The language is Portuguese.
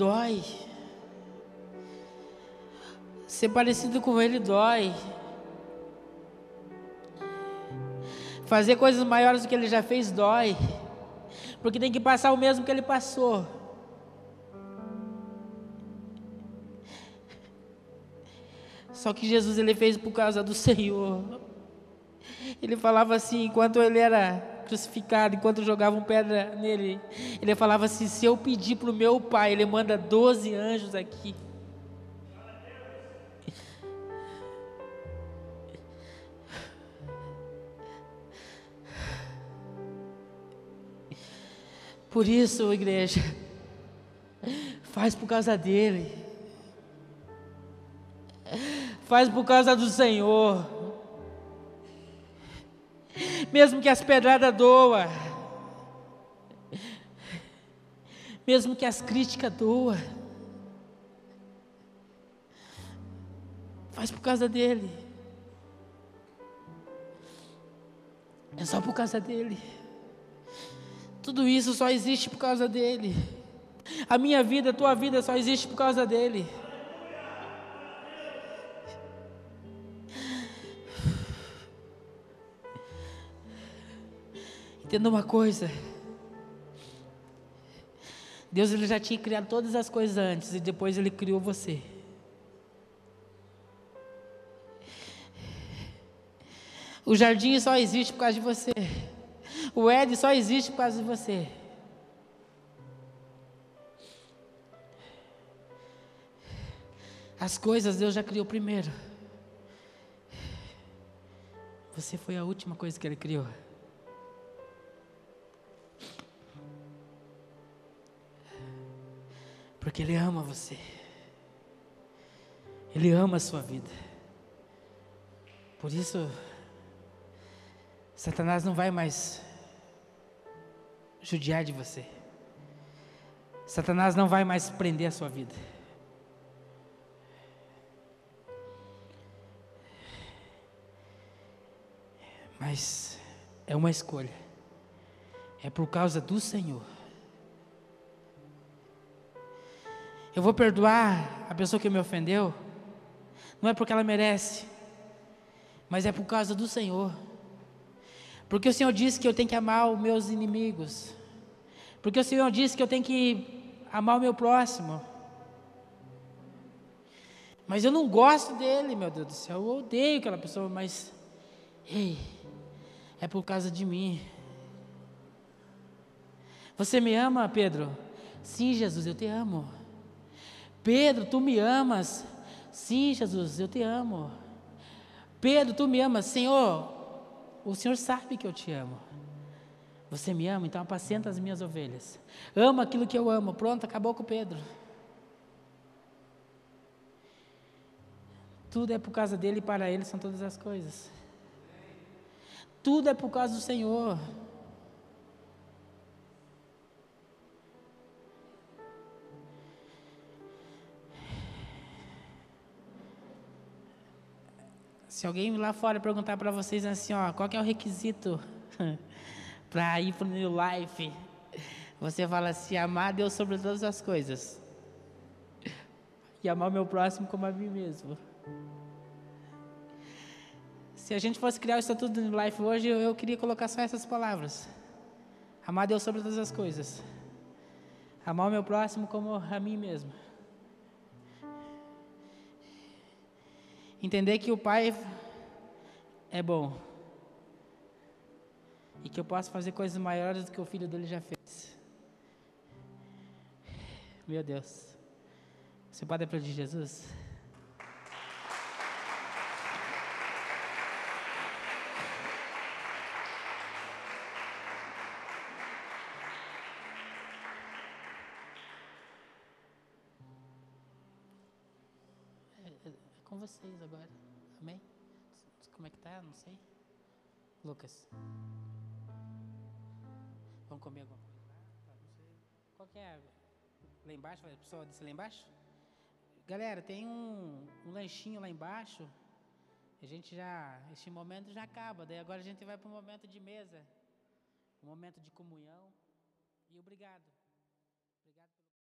Dói. Ser parecido com Ele dói. Fazer coisas maiores do que Ele já fez dói. Porque tem que passar o mesmo que Ele passou. Só que Jesus ele fez por causa do Senhor. Ele falava assim, enquanto ele era crucificado, enquanto jogavam pedra nele, ele falava assim: se eu pedir para o meu pai, ele manda 12 anjos aqui. Por isso, igreja, faz por causa dele, faz por causa do Senhor, mesmo que as pedradas doa, mesmo que as críticas doa, faz por causa dele, é só por causa dele. Tudo isso só existe por causa dele. A minha vida, a tua vida só existe por causa dele. Entenda uma coisa. Deus ele já tinha criado todas as coisas antes e depois ele criou você. O jardim só existe por causa de você. O Ed só existe por causa de você. As coisas Deus já criou primeiro. Você foi a última coisa que Ele criou. Porque Ele ama você. Ele ama a sua vida. Por isso, Satanás não vai mais judiar de você. Satanás não vai mais prender a sua vida. Mas é uma escolha. É por causa do Senhor. Eu vou perdoar a pessoa que me ofendeu. Não é porque ela merece, mas é por causa do Senhor. Porque o Senhor disse que eu tenho que amar os meus inimigos. Porque o Senhor disse que eu tenho que amar o meu próximo. Mas eu não gosto dele, meu Deus do céu. Eu odeio aquela pessoa, mas. Ei, é por causa de mim. Você me ama, Pedro? Sim, Jesus, eu te amo. Pedro, tu me amas? Sim, Jesus, eu te amo. Pedro, tu me amas? Senhor, o Senhor sabe que eu te amo. Você me ama, então apacenta as minhas ovelhas. Ama aquilo que eu amo. Pronto, acabou com Pedro. Tudo é por causa dele e para ele são todas as coisas. Tudo é por causa do Senhor. Se alguém lá fora perguntar para vocês assim, ó, qual é o requisito para ir para o New Life? Você fala assim, amar Deus sobre todas as coisas. E amar o meu próximo como a mim mesmo. Se a gente fosse criar o Estatuto do New Life hoje, eu, queria colocar só essas palavras. Amar Deus sobre todas as coisas. Amar o meu próximo como a mim mesmo. Entender que o Pai é bom. E que eu posso fazer coisas maiores do que o filho dele já fez. Meu Deus. Você pode aplaudir Jesus? Com vocês agora. Amém? Como é que tá? Não sei. Lucas. Vamos comer alguma coisa lá? Qual que é? Lá embaixo? A pessoa descer lá embaixo? Galera, tem um, um lanchinho lá embaixo. A gente já. Este momento já acaba. Daí agora a gente vai para um momento de mesa. Um momento de comunhão. E obrigado.